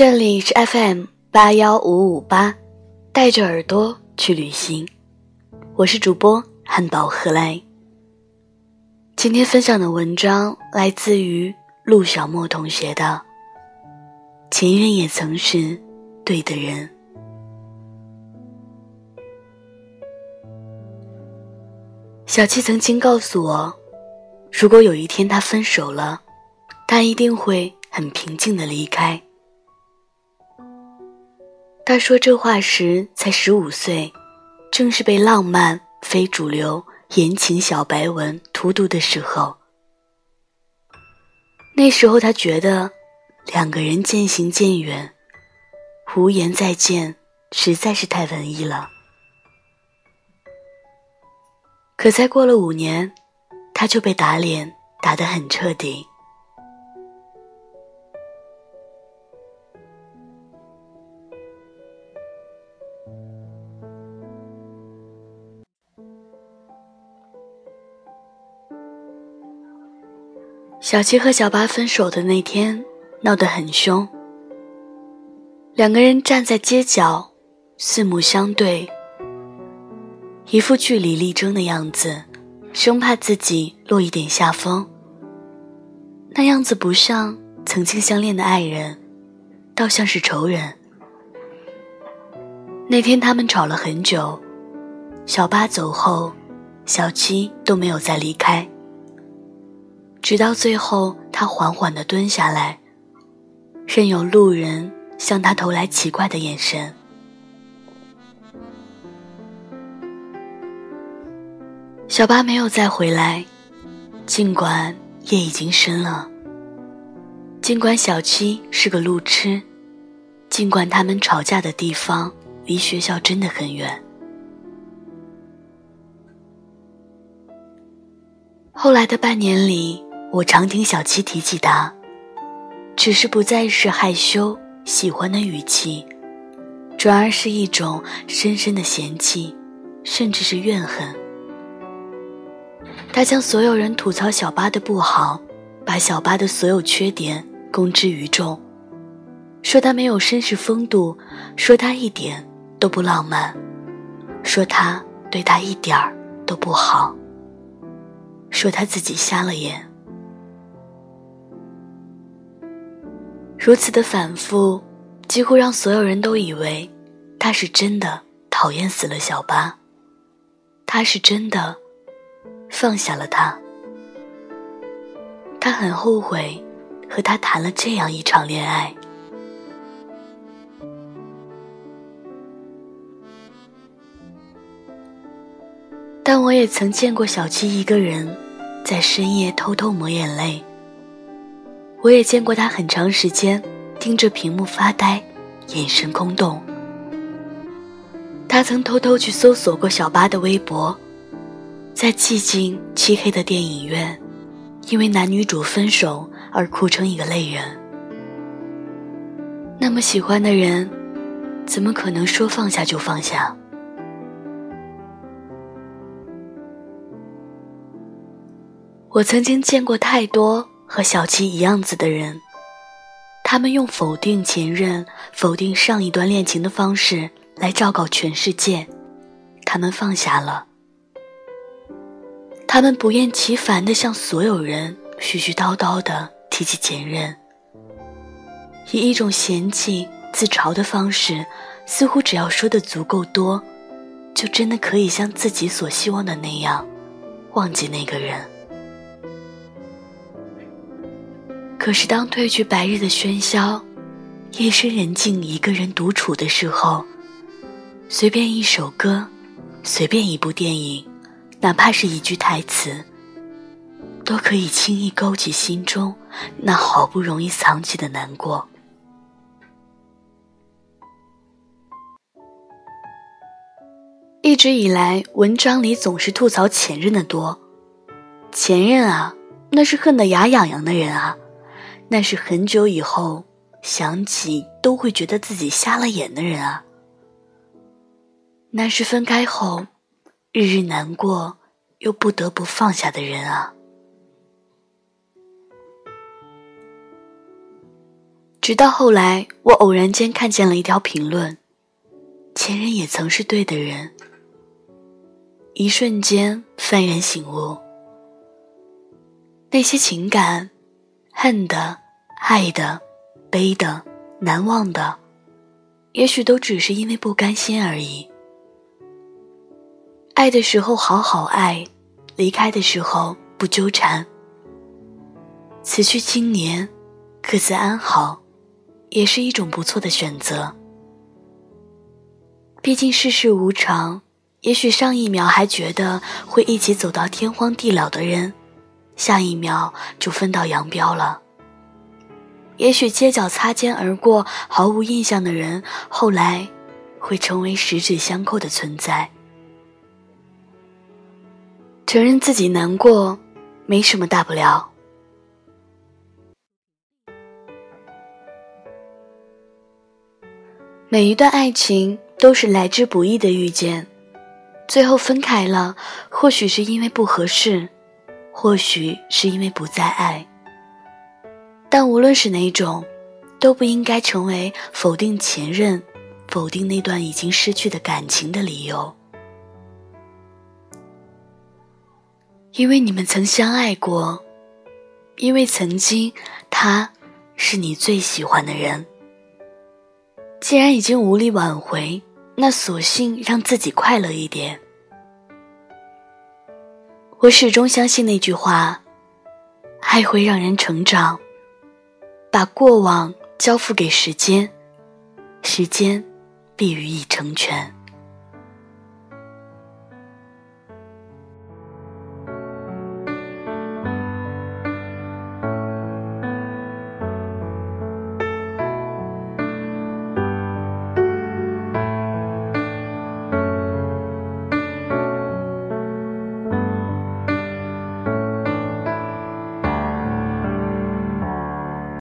这里是 FM 八幺五五八，带着耳朵去旅行，我是主播汉堡何来。今天分享的文章来自于陆小莫同学的《前任也曾是对的人》。小七曾经告诉我，如果有一天他分手了，他一定会很平静的离开。他说这话时才十五岁，正是被浪漫、非主流、言情小白文荼毒的时候。那时候他觉得，两个人渐行渐远，无言再见，实在是太文艺了。可再过了五年，他就被打脸打得很彻底。小七和小八分手的那天，闹得很凶。两个人站在街角，四目相对，一副据理力争的样子，生怕自己落一点下风。那样子不像曾经相恋的爱人，倒像是仇人。那天他们吵了很久，小八走后，小七都没有再离开。直到最后，他缓缓地蹲下来，任由路人向他投来奇怪的眼神。小八没有再回来，尽管夜已经深了，尽管小七是个路痴，尽管他们吵架的地方离学校真的很远。后来的半年里。我常听小七提起他，只是不再是害羞喜欢的语气，转而是一种深深的嫌弃，甚至是怨恨。他将所有人吐槽小八的不好，把小八的所有缺点公之于众，说他没有绅士风度，说他一点都不浪漫，说他对他一点儿都不好，说他自己瞎了眼。如此的反复，几乎让所有人都以为，他是真的讨厌死了小八。他是真的放下了他。他很后悔和他谈了这样一场恋爱。但我也曾见过小七一个人，在深夜偷偷抹眼泪。我也见过他很长时间盯着屏幕发呆，眼神空洞。他曾偷偷去搜索过小八的微博，在寂静漆黑的电影院，因为男女主分手而哭成一个泪人。那么喜欢的人，怎么可能说放下就放下？我曾经见过太多。和小七一样子的人，他们用否定前任、否定上一段恋情的方式来昭告全世界，他们放下了。他们不厌其烦地向所有人絮絮叨叨地提起前任，以一种嫌弃、自嘲的方式，似乎只要说的足够多，就真的可以像自己所希望的那样，忘记那个人。可是，当褪去白日的喧嚣，夜深人静，一个人独处的时候，随便一首歌，随便一部电影，哪怕是一句台词，都可以轻易勾起心中那好不容易藏起的难过。一直以来，文章里总是吐槽前任的多，前任啊，那是恨得牙痒痒的人啊。那是很久以后想起都会觉得自己瞎了眼的人啊。那是分开后日日难过又不得不放下的人啊。直到后来，我偶然间看见了一条评论：“前任也曾是对的人。”一瞬间幡然醒悟，那些情感，恨的、爱的、悲的、难忘的，也许都只是因为不甘心而已。爱的时候好好爱，离开的时候不纠缠。此去经年，各自安好，也是一种不错的选择。毕竟世事无常。也许上一秒还觉得会一起走到天荒地老的人，下一秒就分道扬镳了。也许街角擦肩而过、毫无印象的人，后来会成为十指相扣的存在。承认自己难过，没什么大不了。每一段爱情都是来之不易的遇见。最后分开了，或许是因为不合适，或许是因为不再爱。但无论是哪种，都不应该成为否定前任、否定那段已经失去的感情的理由。因为你们曾相爱过，因为曾经他是你最喜欢的人。既然已经无力挽回。那索性让自己快乐一点。我始终相信那句话：爱会让人成长。把过往交付给时间，时间必予以成全。